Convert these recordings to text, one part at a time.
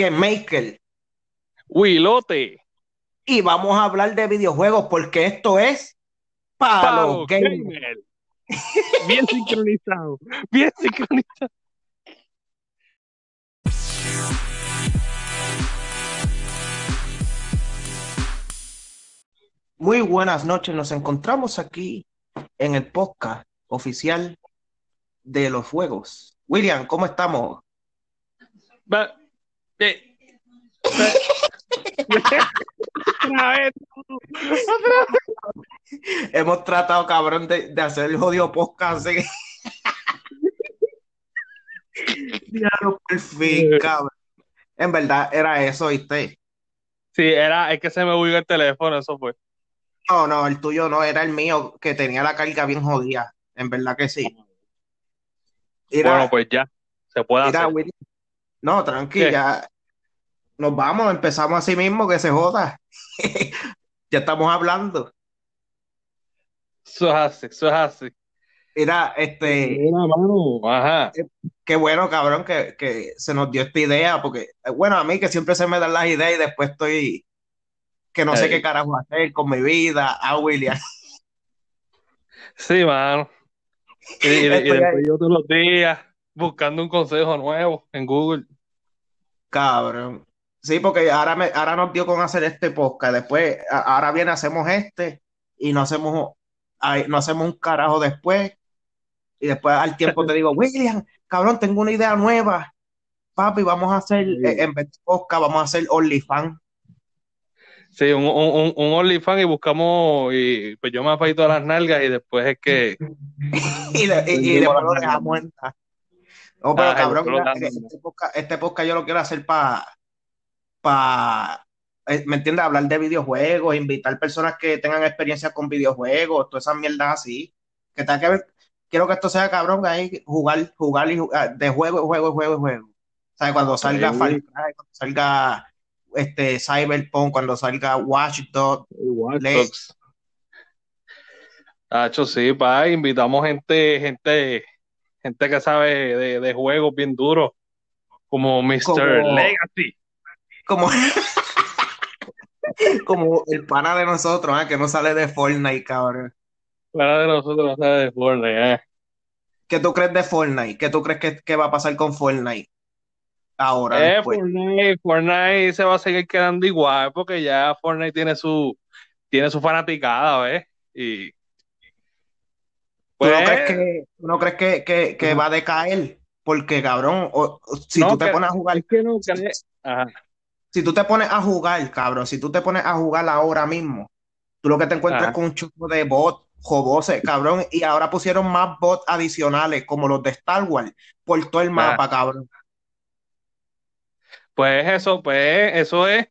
que Maker. Wilote. Y vamos a hablar de videojuegos porque esto es para los gamers. Bien sincronizado. Bien sincronizado. Muy buenas noches, nos encontramos aquí en el podcast oficial de los juegos. William, ¿cómo estamos? Eh, Hemos tratado, cabrón, de, de hacer el jodido podcast. ¿sí? Diablo, por fin, cabrón. En verdad, era eso, ¿viste? Sí, era, es que se me huyó el teléfono, eso fue. No, no, el tuyo no, era el mío, que tenía la carga bien jodida. En verdad que sí. Bueno, pues ya, se puede mira, hacer. William. No, tranquila. Nos vamos, empezamos así mismo, que se joda. ya estamos hablando. Eso es así, eso es así. Mira, este, Mira, mano, ajá. qué bueno, cabrón, que, que se nos dio esta idea, porque, eh, bueno, a mí que siempre se me dan las ideas y después estoy, que no sé Ey. qué carajo hacer con mi vida, a William. Sí, mano. Y, y- y Estoy después ahí. yo todos los días buscando un consejo nuevo en Google. Cabrón. Sí, porque ahora, me, ahora nos dio con hacer este podcast. Después, a- ahora viene, hacemos este y no hacemos, ay, no hacemos un carajo después. Y después al tiempo te digo, William, cabrón, tengo una idea nueva. Papi, vamos a hacer, Sí. eh, en vez de podcast, vamos a hacer OnlyFans. Sí, un, un, un, OnlyFans y buscamos, y pues yo me afeito las nalgas y después es que Y, le- y- y Vendimos después lo dejamos entrar. No, pero Ah, cabrón, mira, este podcast, este podcast yo lo quiero hacer para, pa, eh, ¿me entiendes? Hablar de videojuegos, invitar personas que tengan experiencia con videojuegos, todas esas mierdas así. Que tal que ver- quiero que esto sea cabrón, ahí jugar, jugar y jugar, de juego, juego, juego, juego. O sea, cuando salga Sí. Far Cry, cuando salga este Cyberpunk, cuando salga Watch Dogs, Watch Dogs. Hacho, sí, pa, invitamos gente, gente, gente que sabe de, de juegos bien duros, como Mr. Como- Legacy. como, como el pana de nosotros, ah, que no sale de Fortnite, cabrón. La de nosotros no sabe de Fortnite, eh. ¿Qué tú crees de Fortnite? ¿Qué tú crees que, que va a pasar con Fortnite ahora Eh? Fortnite, Fortnite se va a seguir quedando igual porque ya Fortnite tiene su, tiene su fanaticada, ¿ves? Y ¿Tú no pues, crees que, no crees que, que, que va a decaer? Porque, cabrón, o- o- si no, tú te que- pones a jugar, es que no cree- Ajá. si tú te pones a jugar, cabrón, si tú te pones a jugar ahora mismo, tú lo que te encuentras Ajá. con un chupo de bot, jobose, cabrón, y ahora pusieron más bots adicionales, como los de Star Wars, por todo el mapa, cabrón. Pues eso, pues eso es,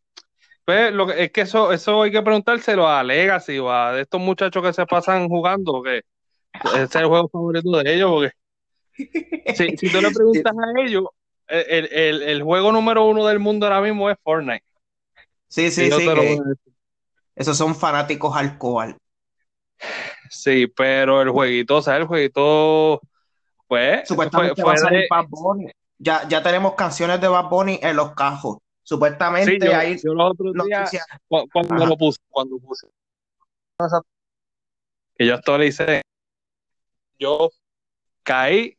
pues lo que es que eso, eso hay que preguntárselo a Legacy o a estos muchachos que se pasan jugando, que ese es el juego favorito de ellos, porque si, si tú le preguntas a ellos, el, el, el juego número uno del mundo ahora mismo es Fortnite. Sí, sí, sí, esos son fanáticos alcohol. Sí, pero el jueguito, o sea, el jueguito, pues, Supuestamente fue va a salir de, Bad Bunny. Ya, ya tenemos canciones de Bad Bunny en los cajos. Supuestamente sí, yo, los otros días, cuando Ajá. lo puse, cuando puse, que yo actualicé, yo caí,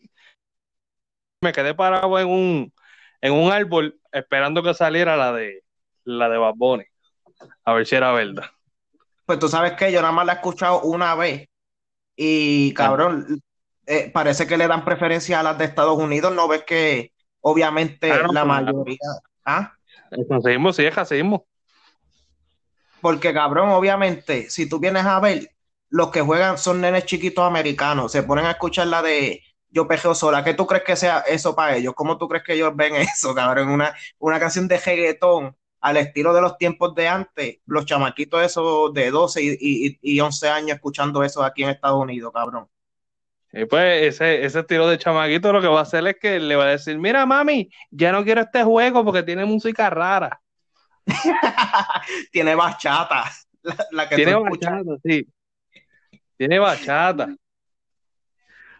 me quedé parado en un, en un árbol esperando que saliera la de, la de Bad Bunny, a ver si era verdad. Pues tú sabes que yo nada más la he escuchado una vez y cabrón, eh, parece que le dan preferencia a las de Estados Unidos. No ves que obviamente Ah, la claro. mayoría, ¿ah? Racismo, sí, es. Porque cabrón, obviamente, si tú vienes a ver, los que juegan son nenes chiquitos americanos, se ponen a escuchar la de Yo pejeo sola. ¿Qué tú crees que sea eso para ellos? ¿Cómo tú crees que ellos ven eso, cabrón? Una, una canción de reggaetón al estilo de los tiempos de antes, los chamaquitos esos de 12 y, y, y 11 años escuchando eso aquí en Estados Unidos, cabrón. Y pues ese, ese estilo de chamaquito lo que va a hacer es que le va a decir, mira mami, ya no quiero este juego porque tiene música rara. Tiene bachata, la, la que Tiene bachata, sí. Tiene bachata.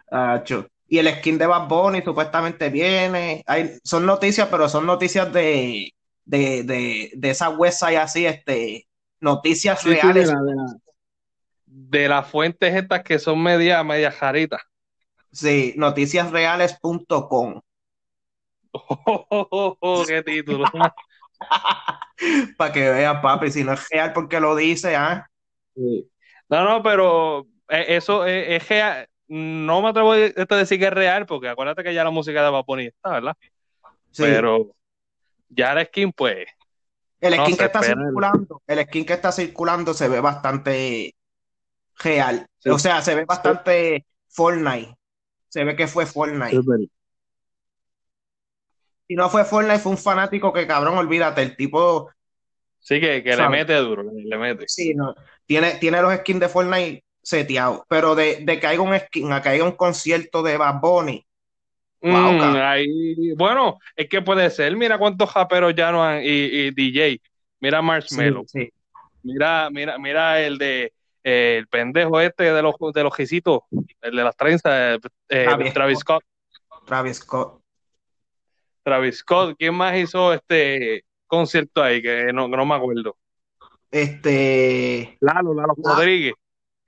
Acho. Y el skin de Bad Bunny supuestamente viene. Hay, son noticias, pero son noticias de, de, de, de esa website así, este, noticias reales. de, la, de, las fuentes estas que son media, media jaritas. Sí, noticiasreales.com. Oh, qué título. Para que vean, papi, si no es real porque lo dice, ¿ah? No, no, pero eso es, real. No me atrevo a decir que es real, porque acuérdate que ya la música de Bad está, ¿verdad? Sí. Pero ya la skin, pues. El skin que está circulando, el skin que está circulando se ve bastante real. O sea, se ve bastante Fortnite. Se ve que fue Fortnite. Si no fue Fortnite, fue un fanático que cabrón, olvídate, el tipo. Sí, que, le mete duro, le mete. Sí, no. Tiene, tiene los skins de Fortnite seteados. Pero de, de que haya un skin, a que haya un concierto de Bad Bunny, Mm, bueno, es que puede ser. Mira cuántos japeros ya no han. Y, DJ. Mira Marshmello. Mira, mira, mira el de. Eh, el pendejo este de los, de los gisitos. El de las trenzas. Eh, Travis, Scott. Travis Scott. Travis Scott. ¿Quién más hizo este concierto ahí? Que no, no me acuerdo. Este. Lalo, Lalo Rodríguez.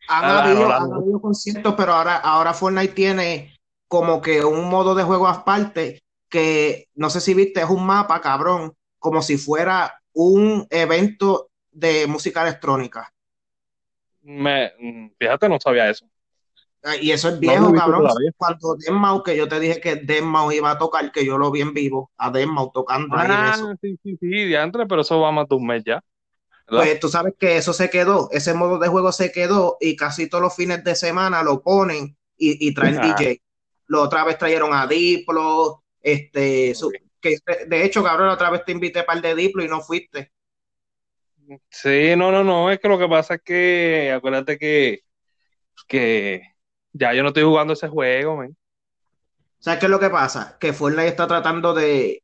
Han, habido, conciertos, pero ahora, ahora Fortnite tiene como que un modo de juego aparte que no sé si viste, es un mapa, cabrón, como si fuera un evento de música electrónica. Me, fíjate, no sabía eso. Ah, y eso es viejo, cabrón. Cuando Denmau, que yo te dije que Denmau iba a tocar, que yo lo vi en vivo, a Denmau tocando ahí ah, Sí, sí, sí, diantre, pero eso va más de un mes ya. Pues tú sabes que eso se quedó, ese modo de juego se quedó y casi todos los fines de semana lo ponen y, y traen ah. DJ. Lo otra vez trajeron a Diplo, este, que de hecho, cabrón, otra vez te invité para el de Diplo y no fuiste. Sí, no, no, no, es que lo que pasa es que, acuérdate que, que ya yo no estoy jugando ese juego, man. ¿Sabes qué es lo que pasa? Que Fortnite está tratando de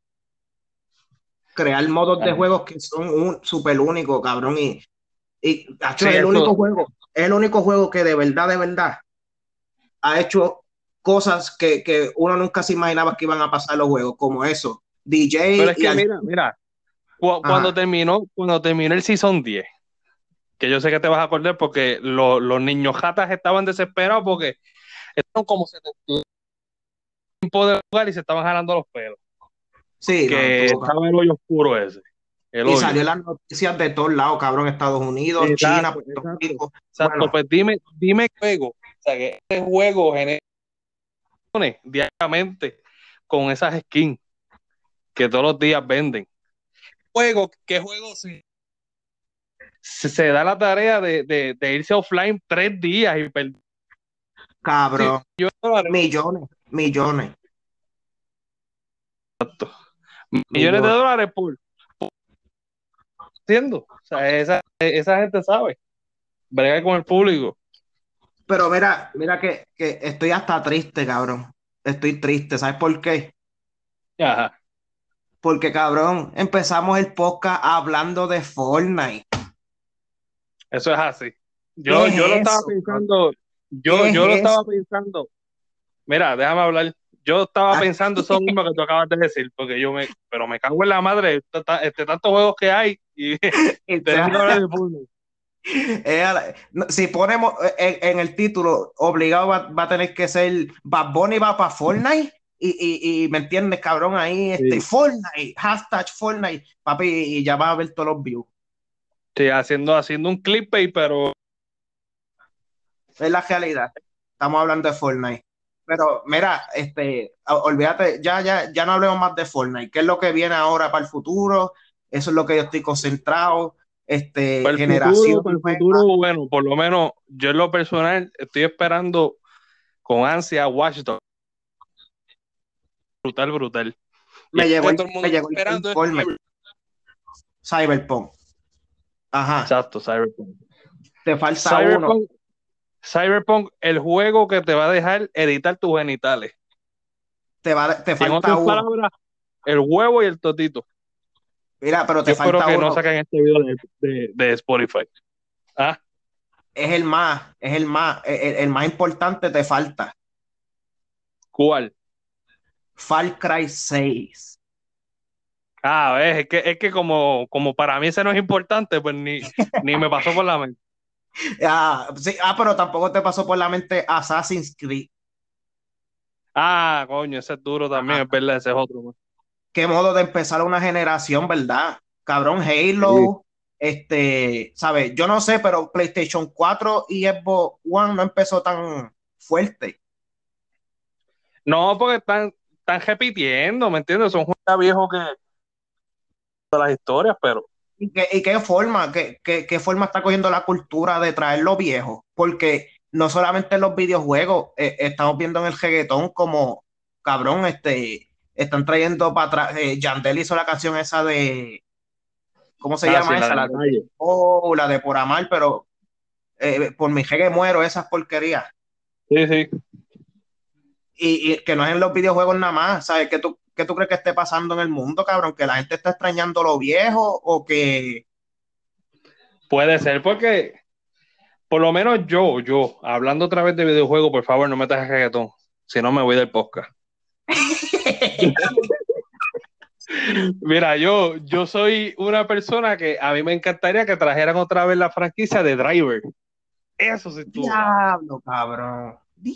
crear modos de juegos que son un súper únicos, cabrón, y, y es el único juego, es el único juego que de verdad, de verdad ha hecho cosas que, que, uno nunca se imaginaba que iban a pasar los juegos, como eso. DJ. Pero es que mira, mira, cuando terminó, cuando terminó el Season 10, que yo sé que te vas a acordar porque los niños jatas estaban desesperados porque estaban como 70 tiempo de jugar y se estaban jalando los pelos. Sí, que estaba el hoyo oscuro ese. y salió las noticias de todos lados, cabrón, Estados Unidos, China, Puerto Rico. Exacto, pues dime, dime juego, o sea, que este juego genera diariamente con esas skins que todos los días venden. Juego, ¿qué juego se, se da la tarea de, irse offline tres días y perder? Cabrón. millones, millones. Millones de dólares por, haciendo. O sea, esa, esa gente sabe. Brega con el público. Pero mira, mira que, estoy hasta triste, cabrón. Estoy triste, ¿sabes por qué? Ajá. Porque, cabrón, empezamos el podcast hablando de Fortnite. Eso es así. Yo, yo lo estaba pensando, yo, yo lo estaba pensando. Mira, déjame hablar. Yo estaba ah. pensando eso mismo que tú acabas de decir, porque yo me, pero me cago en la madre, este, tantos juegos que hay y, y Fortnite. si ponemos eh, en, el título, obligado va, a tener que ser Bad Bunny va para Fortnite. Y, me entiendes, cabrón, ahí, este, Fortnite, hashtag Fortnite, papi, y ya vas a ver todos los views. Sí, haciendo, haciendo un clip, pero. Es la realidad. Estamos hablando de Fortnite. Pero mira, este, olvídate, ya, ya, ya no hablemos más de Fortnite. ¿Qué es lo que viene ahora para el futuro? Eso es lo que yo estoy concentrado este, para el generación. Futuro, para el futuro, bueno, por lo menos yo en lo personal estoy esperando con ansia Dogs. Brutal, brutal. Me llegó, me llegó esperando Cyberpunk. Ajá. Exacto, Cyberpunk. Te falta Cyberpunk, uno. Cyberpunk, el juego que te va a dejar editar tus genitales. Te, va, te falta uno. Palabras, el huevo y el totito. Mira, pero te Yo falta espero que no saquen este video de, Spotify. ¿Ah? Es el más, es el más, el, más importante te falta. ¿Cuál? Far Cry 6. Ah, es que, es que como, como para mí ese no es importante, pues ni, ni me pasó por la mente. Ah, sí, ah, pero tampoco te pasó por la mente Assassin's Creed. Ah, coño, ese es duro también, es verdad, ese es otro. man. Qué modo de empezar una generación, ¿verdad? Cabrón, Halo, este, ¿sabes? Yo no sé, pero PlayStation 4 y Xbox One no empezó tan fuerte. No, porque están, están repitiendo, ¿me entiendes? Son juegos viejos que de las historias, pero ¿Y qué, y qué forma, qué, qué- qué forma está cogiendo la cultura de traer lo viejo? Porque no solamente en los videojuegos, eh, estamos viendo en el reggaetón como, cabrón, este, están trayendo para atrás, eh, Yandel hizo la canción esa de, ¿cómo se Ah, llama sí, la esa? de La la de, calle. oh, la de Por Amar, pero eh, por mi jegue muero, esas porquerías. Sí, sí. Y, y que no es en los videojuegos nada más, ¿sabes? ¿Qué tú, qué tú crees que esté pasando en el mundo, cabrón? ¿Que la gente está extrañando lo viejo o que... Puede ser porque, por lo menos yo, yo, hablando otra vez de videojuegos, por favor, no me metas reggaetón, si no me voy del podcast. Mira, yo, yo soy una persona que a mí me encantaría que trajeran otra vez la franquicia de Driver. Eso sí estuvo. Diablo, cabrón. Dia.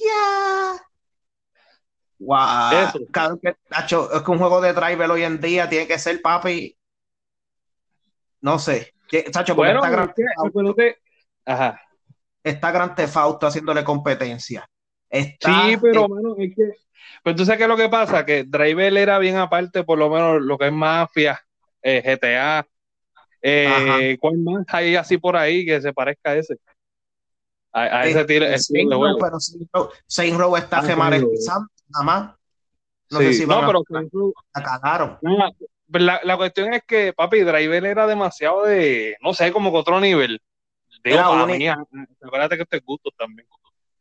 Eso. Que, tacho, es que un juego de driver hoy en día tiene que ser, papi. No sé. Que- Tacho, Bueno, está, gran, que, Ajá. está Auto haciéndole competencia. Está, Sí, pero eh, mano, es que. Pero tú sabes qué es lo que pasa, que Driver era bien aparte, por lo menos lo que es Mafia, eh, GTA, eh, ¿cuál más hay así por ahí que se parezca a ese? A, a ese tiro, Row, juego. pero Saints Row- está remasterizando, nada más. No Sí, sé si no, van a- pero Row- la cagaron. nada, la, la cuestión es que, papi, Driver era demasiado de, no sé, como que otro nivel. Digo, Era para mí, acuérdate que este es gusto también.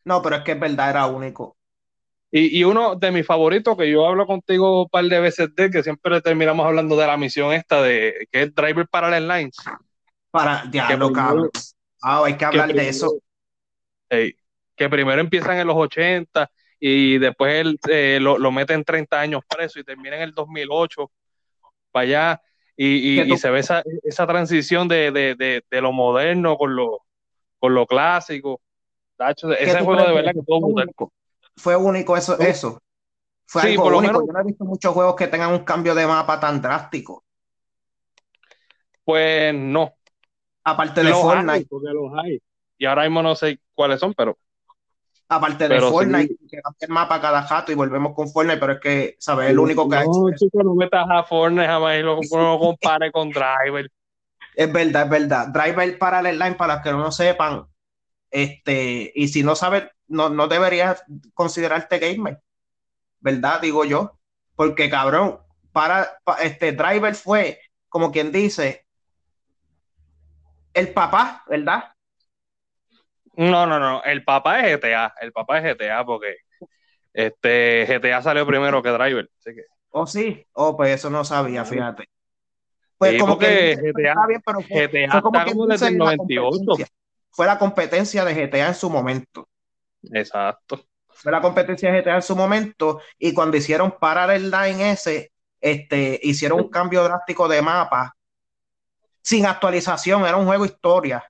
No, pero es que es verdad, era único. Y, y uno de mis favoritos, que yo hablo contigo un par de veces de, que siempre terminamos hablando de la misión esta de que es Driver Parallel Lines. Para, diablo, cabrón. Ah, hay que hablar de primero- eso. Que primero empiezan en los 80 y después él, eh, lo, lo meten 30 años preso y termina en el 2008 para allá y, y- se ve esa, esa transición de, de, de, de lo moderno con lo, con lo clásico. Tacho, ¿Qué ese juego de verdad que todo único. Fue único eso, eso. Fue Sí, algo por lo único. menos- Yo no he visto muchos juegos que tengan un cambio de mapa tan drástico. Pues no, Aparte de los Fortnite, hay, porque los hay. Y ahora mismo no sé cuáles son, pero aparte de Fortnite, que cambia el mapa cada jato y volvemos con Fortnite, pero es que, ¿sabes? El único que ha hecho no, chico, no metas a Fortnite jamás y lo, no compare con Driver. Es verdad, es verdad. Driver Parallel Line, para los que no lo sepan, este, y si no sabes, no, no deberías considerarte gamer, ¿verdad? Digo yo. Porque, cabrón, para, pa- este Driver fue, como quien dice, el papá, ¿verdad? No, no, no. El papá es GTA. El papá es GTA porque este GTA salió primero que Driver. Así que, ¿O sí? Oh, pues eso no sabía, fíjate. Pues Sí, como que GTA está bien, pero fue, GTA fue como está como desde el la 98. competencia. Fue la competencia de GTA en su momento. exacto. Fue la competencia de GTA en su momento. Y cuando hicieron Parallel Line ese, este, hicieron un cambio drástico de mapa sin actualización. Era un juego historia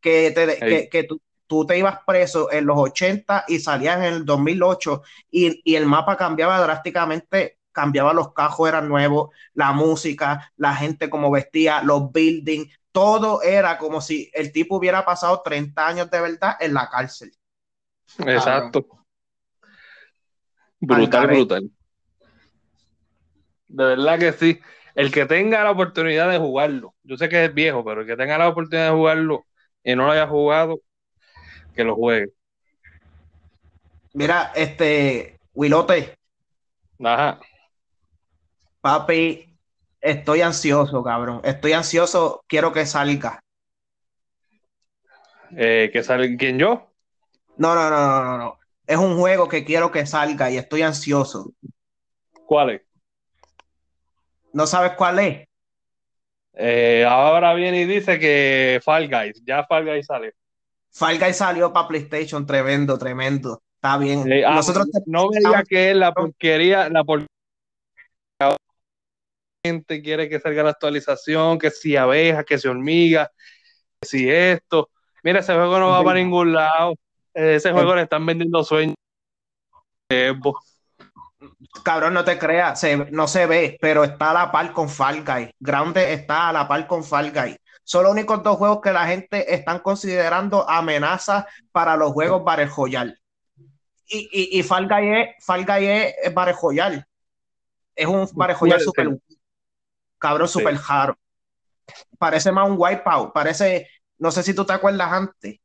que, te, que, que tú, tú te ibas preso en los 80 y salías en el 2008 y, y el mapa cambiaba drásticamente cambiaba los cajos, eran nuevos, la música, la gente como vestía, los buildings, todo era como si el tipo hubiera pasado 30 años de verdad en la cárcel. Exacto. Brutal, brutal. De verdad que sí. El que tenga la oportunidad de jugarlo, yo sé que es viejo, pero el que tenga la oportunidad de jugarlo y no lo haya jugado, que lo juegue. Mira, este, Wilote. Ajá. Papi, estoy ansioso, cabrón. Estoy ansioso, quiero que salga. Eh, ¿Que salga quién yo? No, no, no, no, no, no. Es un juego que quiero que salga y estoy ansioso. ¿Cuál es? ¿No sabes cuál es? Eh, ahora viene y dice que Fall Guys, ya Fall Guys sale. Fall salió para PlayStation, tremendo, tremendo. Está bien. Ah, Nosotros no me diga que es la porquería, la porquería gente quiere que salga la actualización, que si abeja, que si hormiga, que si esto. Mira, ese juego no va para ningún lado. Ese juego le están vendiendo sueños. Cabrón, no te creas, no se ve, pero está a la par con Fall Guy. Grande está a la par con Fall Guy. Son los únicos dos juegos que la gente están considerando amenazas para los juegos Royale. Y, y, y Fall Guy es, Fall Guy es, Royale. Es un Battle Royale super, cabrón, super raro. Parece más un Wipeout. Parece, no sé si tú te acuerdas antes,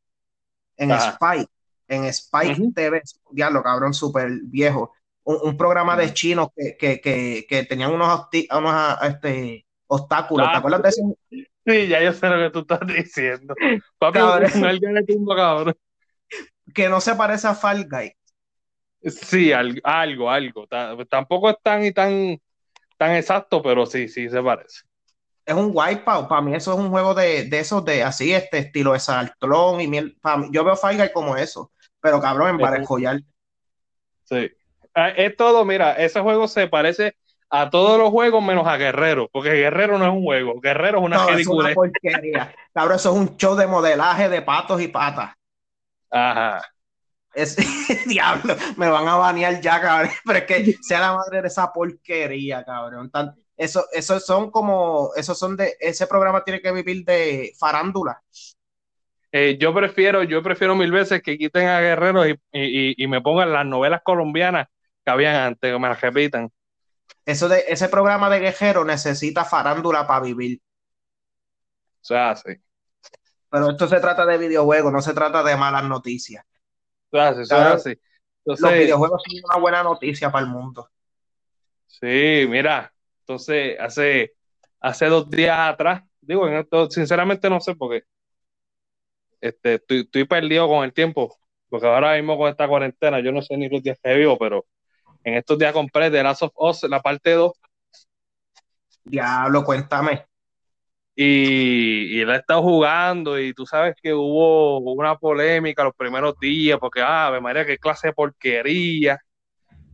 en Spike, en Spike TV, diablo, cabrón, súper viejo un, programa de chinos que, que, que, que tenían unos, unos este, obstáculos. ¿Te ah. acuerdas de eso? Sí, ya yo sé lo que tú estás diciendo. Papi, cabrón. Que no se parece a Fall Guy. Sí, algo, algo. Tampoco es tan y tan, tan exacto, pero sí, sí se parece. Es un wipeout. Para mí eso es un juego de, de esos de así, este estilo de Saltlón y miel. yo veo Fall Guy como eso. Pero cabrón, en Joyal. Sí. Ah, es todo, mira, ese juego se parece a todos los juegos menos a Guerrero, porque Guerrero no es un juego, Guerrero es una no, Es una porquería. Cabrón, eso es un show de modelaje de patos y patas. Ajá. Es, diablo, me van a banear ya, cabrón. Pero es que sea la madre de esa porquería, cabrón. eso, eso son como, esos son de, ese programa tiene que vivir de farándula. Eh, yo prefiero, yo prefiero mil veces que quiten a Guerrero y, y, y me pongan las novelas colombianas que habían antes, que me las repitan. Eso de, ese programa de guerrero necesita farándula para vivir. O sea, sí. Pero esto se trata de videojuegos, no se trata de malas noticias. O sea, sí, sí. los videojuegos son una buena noticia para el mundo. Sí, mira, entonces hace, hace dos días atrás, digo, en esto, sinceramente no sé por qué. Este, estoy, estoy perdido con el tiempo, porque ahora mismo con esta cuarentena, yo no sé ni los días que vivo, pero en estos días compré The Last of Us, la parte 2. Diablo, cuéntame. Y, y la he estado jugando y tú sabes que hubo una polémica los primeros días porque, ah, me María, qué clase de porquería.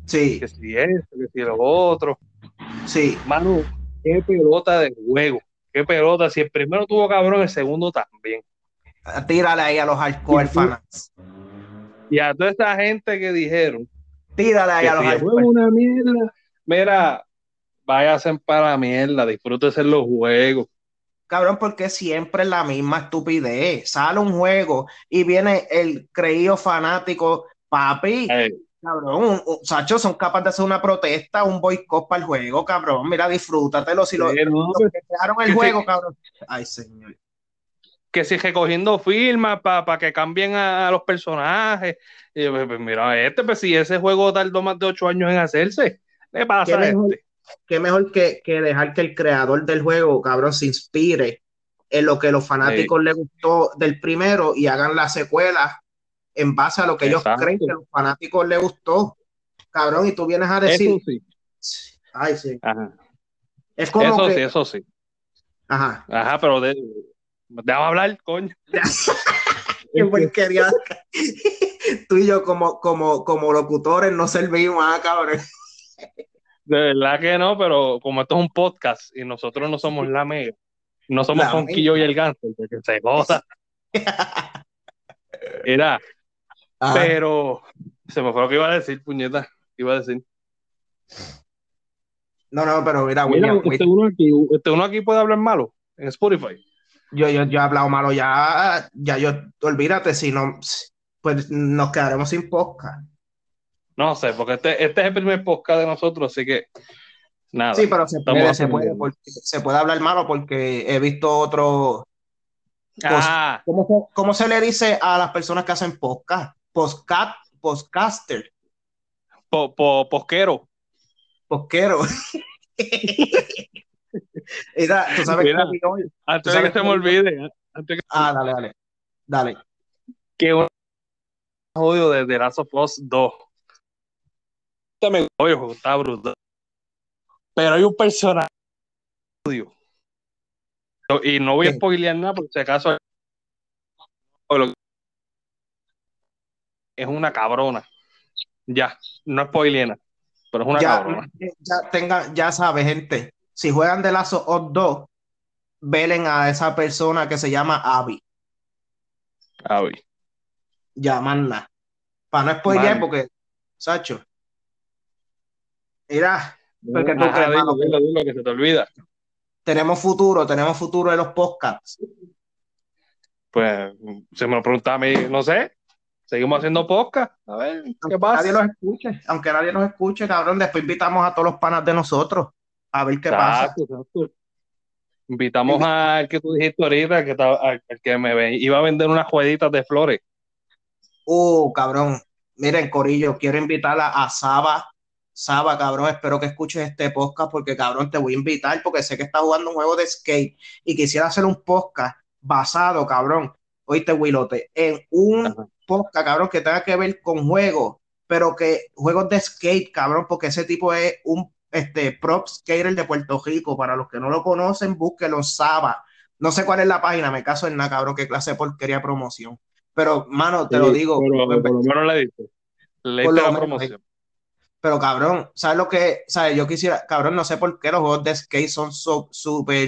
Sí. Que si eso, que si lo otro. Sí. Manu, qué pelota de juego. Qué pelota. Si el primero tuvo cabrón, el segundo también. Tírale ahí a los hardcore fans. Y a toda esta gente que dijeron Tírale ahí a los si una mierda, mira, váyase para la mierda, disfrútese los juegos. Cabrón, porque siempre es la misma estupidez. Sale un juego y viene el creído fanático, papi. Cabrón, Sacho, son capaces de hacer una protesta, un boicot para el juego, cabrón. Mira, disfrútatelo. Si lo, que crearon el juego, cabrón. Ay, señor que si recogiendo firmas para que cambien a, los personajes. Y, pues, pues, mira, este, pues si ese juego tardó más de ocho años en hacerse, ¿qué pasa ¿Qué mejor, este? Qué mejor que, dejar que el creador del juego, cabrón, se inspire en lo que los fanáticos les gustó del primero y hagan la secuela en base a lo que ellos creen que a los fanáticos les gustó. Cabrón, y tú vienes a decir. Ay, sí. Es como eso sí, eso sí. Ajá. Ajá, pero de, Déjame hablar, coño. Qué porquería. Tú y yo como, como, como locutores no servimos, ah, cabrón. De verdad que no, pero como esto es un podcast y nosotros no somos la mega, no somos Conquillo y el Ganso, que se goza. Mira, pero se me fue lo que iba a decir, puñeta. Iba a decir. No, no, pero mira, William. Este, uno aquí, este uno aquí puede hablar malo en Spotify. Yo, yo, yo he hablado malo ya, ya yo, olvídate, si no, pues nos quedaremos sin podcast. No sé, porque este, este es el primer podcast de nosotros, así que nada. Sí, pero se puede, se puede, se puede hablar malo porque he visto otro. Ah. ¿cómo, se, le dice a las personas que hacen podcast? Postcat, postcaster. Po, po, posquero. Posquero. Mira, tú sabes que antes de que se me olvide. Ah, dale, dale. Dale. Que un odio de The Last of Us 2. Este odio, está brutal. Pero hay un personaje odio. Y no voy a spoilear nada porque si acaso es una cabrona. Ya, no es spoilear pero es una cabrona. Ya, tenga, ya sabe, gente si juegan de Lazo of 2, velen a esa persona que se llama Abby. Abby. Llamarla. Para no spoilear, porque, Sacho. Mira, porque tú Ajá, dilo, dilo, dilo, que se te olvida. Tenemos futuro, tenemos futuro de los podcasts. Pues, se me lo pregunta a mí, no sé. Seguimos haciendo podcast. A ver, ¿qué Aunque pasa? nadie los escuche, aunque nadie los escuche, cabrón, después invitamos a todos los panas de nosotros a ver qué pasa. Exacto. Invitamos al que tú dijiste ahorita, que estaba- al, al que me ve- iba a vender unas jueguitas de flores. Uh, cabrón. Miren, Corillo, quiero invitar a, a Saba. Saba, cabrón, espero que escuches este podcast porque, cabrón, te voy a invitar porque sé que estás jugando un juego de skate y quisiera hacer un podcast basado, cabrón, oíste, Wilote, en un Ajá. podcast, cabrón, que tenga que ver con juegos, pero que juegos de skate, cabrón, porque ese tipo es un este, prop skater de Puerto Rico. Para los que no lo conocen, búsquelo, Saba. No sé cuál es la página, me caso en nada, cabrón, qué clase de porquería promoción. Pero, mano, te lo digo. Pero, por lo menos le diste. Le la menos, promoción. Pero cabrón, ¿sabes lo que? ¿Sabes? Yo quisiera, cabrón, no sé por qué los juegos de skate son so- súper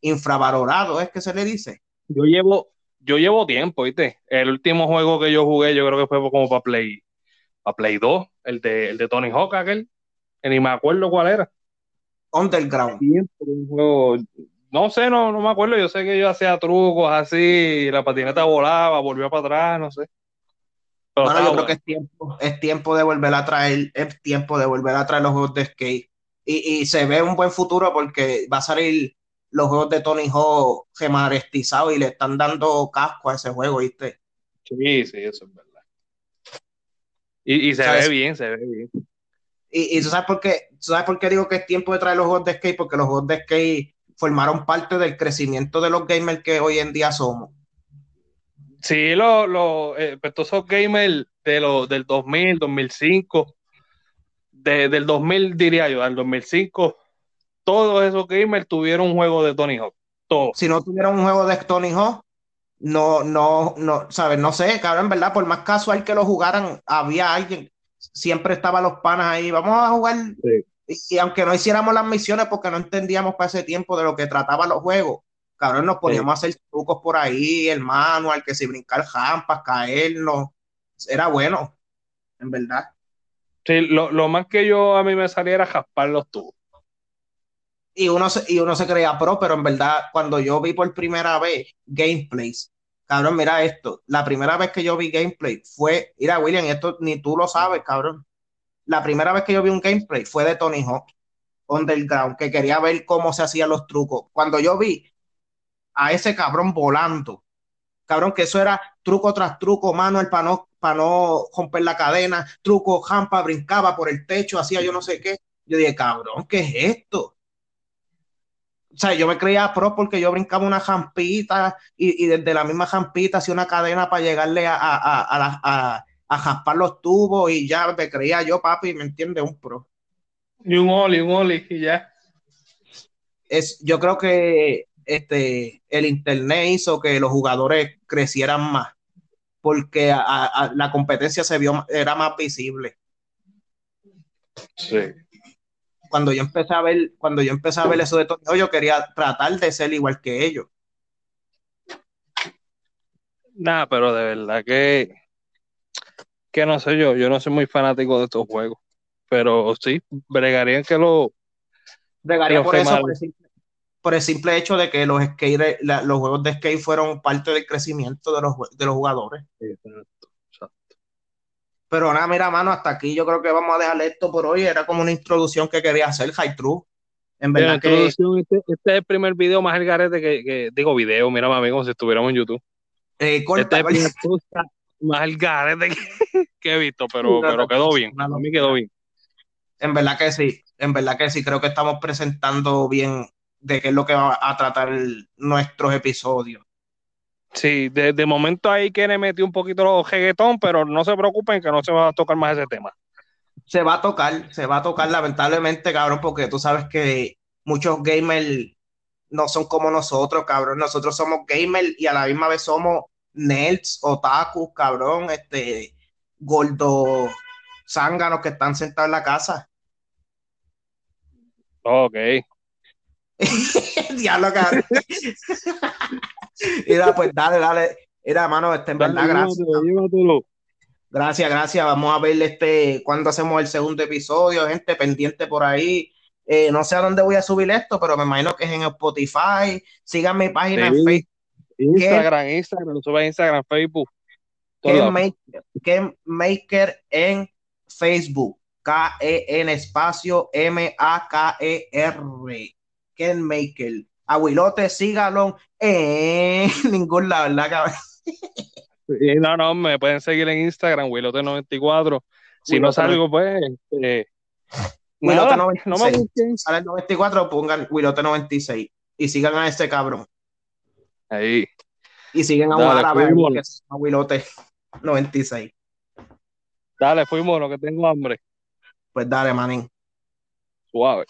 infravalorados, es que se le dice. Yo llevo, yo llevo tiempo, ¿viste? El último juego que yo jugué, yo creo que fue como para Play, para Play 2, el de, el de Tony Hawk, aquel, que ni me acuerdo cuál era. Underground. No sé, no, no me acuerdo, yo sé que yo hacía trucos así, la patineta volaba, volvió para atrás, no sé. Pero estaba yo creo que bueno. es tiempo, es tiempo de volver a traer, es tiempo de volver a traer los juegos de skate. Y, y se ve un buen futuro porque va a salir los juegos de Tony Hawk remasterizados y le están dando casco a ese juego, ¿viste? Sí, sí, eso es verdad. Y, y se ¿Sabes? ve bien, se ve bien. Y, y tú sabes por qué, ¿Tú sabes por qué digo que es tiempo de traer los juegos de skate, porque los juegos de skate formaron parte del crecimiento de los gamers que hoy en día somos. Sí, los lo, eh, pues todos esos gamers de lo, del 2000, 2005, de, del 2000 diría yo, al 2005, todos esos gamers tuvieron un juego de Tony Hawk. Todos. Si no tuvieran un juego de Tony Hawk, no, no, no, ¿sabes? No sé, cabrón, en verdad, por más casual que lo jugaran, había alguien, siempre estaban los panas ahí, vamos a jugar. Sí. Y, y aunque no hiciéramos las misiones porque no entendíamos para ese tiempo de lo que trataban los juegos, cabrón, nos poníamos a hacer trucos por ahí, el manual, que si brincar jampas, caernos, era bueno, en verdad. Sí, lo, lo más que yo a mí me salía era jaspar los tubos. Y uno, se, y uno se creía pro, pero en verdad, cuando yo vi por primera vez gameplays, cabrón, mira esto, la primera vez que yo vi gameplay fue, mira, William, esto ni tú lo sabes, cabrón. La primera vez que yo vi un gameplay fue de Tony Hawk Underground, que quería ver cómo se hacían los trucos. Cuando yo vi a ese cabrón volando, cabrón, que eso era truco tras truco, manual para no, para no romper la cadena, truco, jampa, brincaba por el techo, hacía yo no sé qué. Yo dije, cabrón, ¿qué es esto? O sea, yo me creía pro porque yo brincaba una jampita y, y desde la misma jampita hacía una cadena para llegarle a, a, a, a, la- a, a jaspar los tubos y ya me creía yo, papi, ¿me entiendes? Un pro. Y un oli, un oli, y ya. Es, yo creo que este, el internet hizo que los jugadores crecieran más porque a, a, la competencia se vio, era más visible. Sí. Cuando yo empecé a ver, cuando yo empecé a ver eso de todo, yo quería tratar de ser igual que ellos. Nada, pero de verdad que, que no sé yo, yo no soy muy fanático de estos juegos. Pero sí, bregarían que lo. Bregaría por eso, por el, simple, por el simple hecho de que los skate, la, los juegos de skate fueron parte del crecimiento de los, de los jugadores. Exacto. Pero nada, mira, mano, hasta aquí yo creo que vamos a dejarle esto por hoy. Era como una introducción que quería hacer, High True. En verdad que este, este es el primer video más el garete que, que digo video, mira mami, como si estuviéramos en YouTube. eh, Este corta, es el primer más el garete que, que he visto, pero, No, pero quedó bien. no, no. A mí quedó bien. En verdad que sí, en verdad que sí, creo que estamos presentando bien de qué es lo que va a tratar nuestros episodios. Sí, de, de momento ahí quiere meter un poquito los reggaetón, pero no se preocupen que no se va a tocar más ese tema. Se va a tocar, se va a tocar lamentablemente, cabrón, porque tú sabes que muchos gamers no son como nosotros, cabrón. Nosotros somos gamers y a la misma vez somos nerds, otakus, cabrón, este, gordo, zánganos que están sentados en la casa. Ok. Diablo, cabrón. Mira, pues dale, dale. Mira, mano, este en Dale, verdad, gracias. llévatelo. Gracias, gracias. Vamos a ver este cuando hacemos el segundo episodio, gente pendiente por ahí. Eh, no sé a dónde voy a subir esto, pero me imagino que es en Spotify. Sigan mi página en. Facebook, Instagram, Instagram, sube a Instagram, Facebook. Ken. Maker, Ken Maker en Facebook. K-E-N espacio M-A-K-E-R. Ken Maker. Aguilote, sígalo en ningún lado, ¿verdad, cabrón? Sí, no, no, me pueden seguir en Instagram, Wilote94. Si no Wilote salgo, pues. eh, Wilote nada, 96. no me busquen. Sale el 94, pongan Wilote 96 y sigan a este cabrón. Ahí. Y siguen a fuimos. que se llama Wilote 96. Dale, fuimos, lo que tengo hambre. Pues dale, manín. Suave.